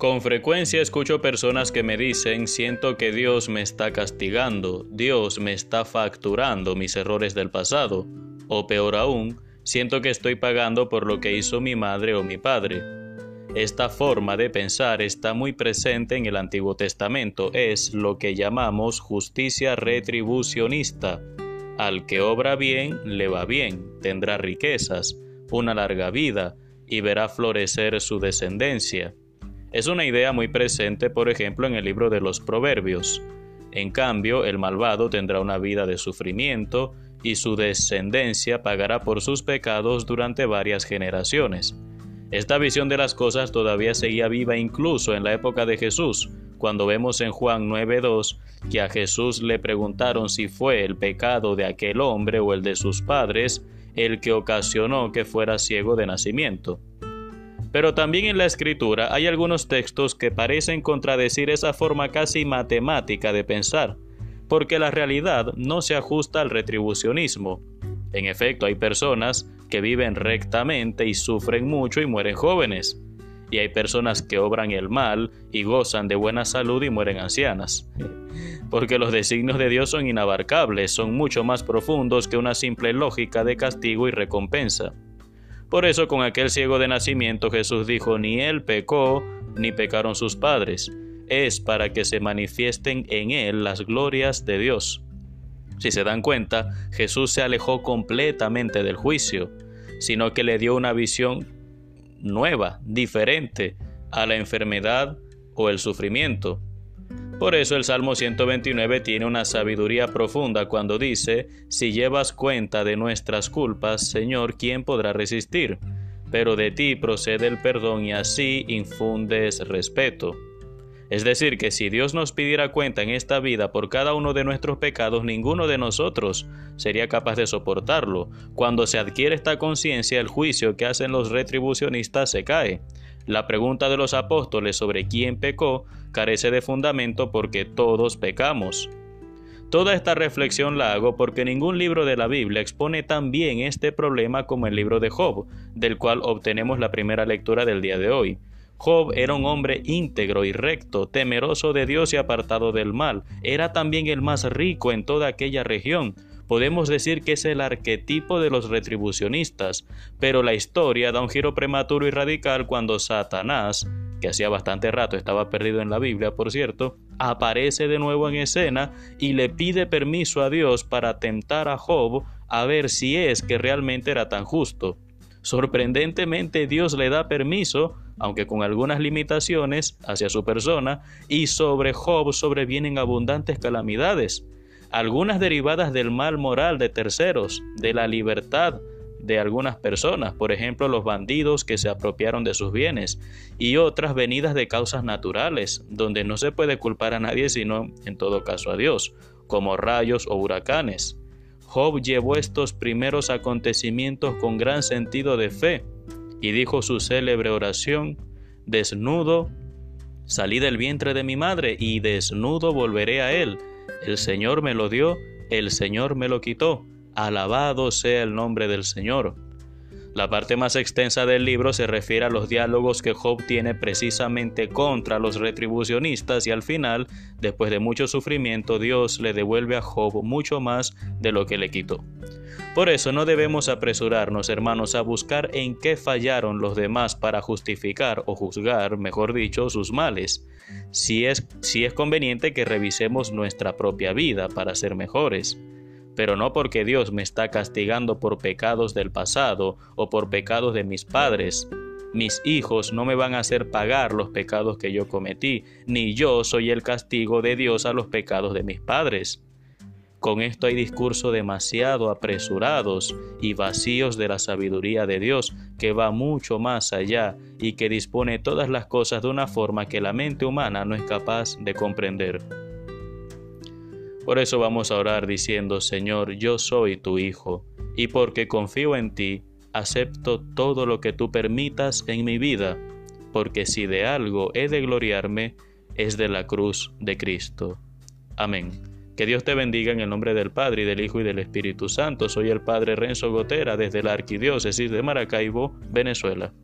Con frecuencia escucho personas que me dicen, siento que Dios me está castigando, Dios me está facturando mis errores del pasado, o peor aún, siento que estoy pagando por lo que hizo mi madre o mi padre. Esta forma de pensar está muy presente en el Antiguo Testamento, es lo que llamamos justicia retribucionista. Al que obra bien, le va bien, tendrá riquezas, una larga vida, y verá florecer su descendencia. Es una idea muy presente, por ejemplo, en el libro de los Proverbios. En cambio, el malvado tendrá una vida de sufrimiento y su descendencia pagará por sus pecados durante varias generaciones. Esta visión de las cosas todavía seguía viva incluso en la época de Jesús, cuando vemos en Juan 9.2 que a Jesús le preguntaron si fue el pecado de aquel hombre o el de sus padres el que ocasionó que fuera ciego de nacimiento. Pero también en la escritura hay algunos textos que parecen contradecir esa forma casi matemática de pensar, porque la realidad no se ajusta al retribucionismo. En efecto, hay personas que viven rectamente y sufren mucho y mueren jóvenes, y hay personas que obran el mal y gozan de buena salud y mueren ancianas. Porque los designios de Dios son inabarcables, son mucho más profundos que una simple lógica de castigo y recompensa. Por eso con aquel ciego de nacimiento Jesús dijo, ni él pecó, ni pecaron sus padres, es para que se manifiesten en él las glorias de Dios. Si se dan cuenta, Jesús se alejó completamente del juicio, sino que le dio una visión nueva, diferente a la enfermedad o el sufrimiento. Por eso el Salmo 129 tiene una sabiduría profunda cuando dice, si llevas cuenta de nuestras culpas, Señor, ¿quién podrá resistir? Pero de ti procede el perdón y así infundes respeto. Es decir, que si Dios nos pidiera cuenta en esta vida por cada uno de nuestros pecados, ninguno de nosotros sería capaz de soportarlo. Cuando se adquiere esta conciencia, el juicio que hacen los retribucionistas se cae. La pregunta de los apóstoles sobre quién pecó carece de fundamento porque todos pecamos. Toda esta reflexión la hago porque ningún libro de la Biblia expone tan bien este problema como el libro de Job, del cual obtenemos la primera lectura del día de hoy. Job era un hombre íntegro y recto, temeroso de Dios y apartado del mal. Era también el más rico en toda aquella región podemos decir que es el arquetipo de los retribucionistas, pero la historia da un giro prematuro y radical cuando Satanás, que hacía bastante rato estaba perdido en la Biblia, por cierto, aparece de nuevo en escena y le pide permiso a Dios para tentar a Job a ver si es que realmente era tan justo. Sorprendentemente Dios le da permiso, aunque con algunas limitaciones, hacia su persona, y sobre Job sobrevienen abundantes calamidades algunas derivadas del mal moral de terceros, de la libertad de algunas personas, por ejemplo los bandidos que se apropiaron de sus bienes, y otras venidas de causas naturales, donde no se puede culpar a nadie sino en todo caso a Dios, como rayos o huracanes. Job llevó estos primeros acontecimientos con gran sentido de fe, y dijo su célebre oración, desnudo, salí del vientre de mi madre, y desnudo volveré a él el Señor me lo dio, el Señor me lo quitó. Alabado sea el nombre del Señor. La parte más extensa del libro se refiere a los diálogos que Job tiene precisamente contra los retribucionistas y al final, después de mucho sufrimiento, Dios le devuelve a Job mucho más de lo que le quitó. Por eso no debemos apresurarnos, hermanos, a buscar en qué fallaron los demás para justificar o juzgar, mejor dicho, sus males. Si es, conveniente que revisemos nuestra propia vida para ser mejores pero no porque Dios me está castigando por pecados del pasado o por pecados de mis padres. Mis hijos no me van a hacer pagar los pecados que yo cometí, ni yo soy el castigo de Dios a los pecados de mis padres. Con esto hay discursos demasiado apresurados y vacíos de la sabiduría de Dios, que va mucho más allá y que dispone todas las cosas de una forma que la mente humana no es capaz de comprender. Por eso vamos a orar diciendo, Señor, yo soy tu Hijo, y porque confío en ti, acepto todo lo que tú permitas en mi vida, porque si de algo he de gloriarme, es de la cruz de Cristo. Amén. Que Dios te bendiga en el nombre del Padre y del Hijo y del Espíritu Santo. Soy el Padre Renzo Gotera desde la Arquidiócesis de Maracaibo, Venezuela.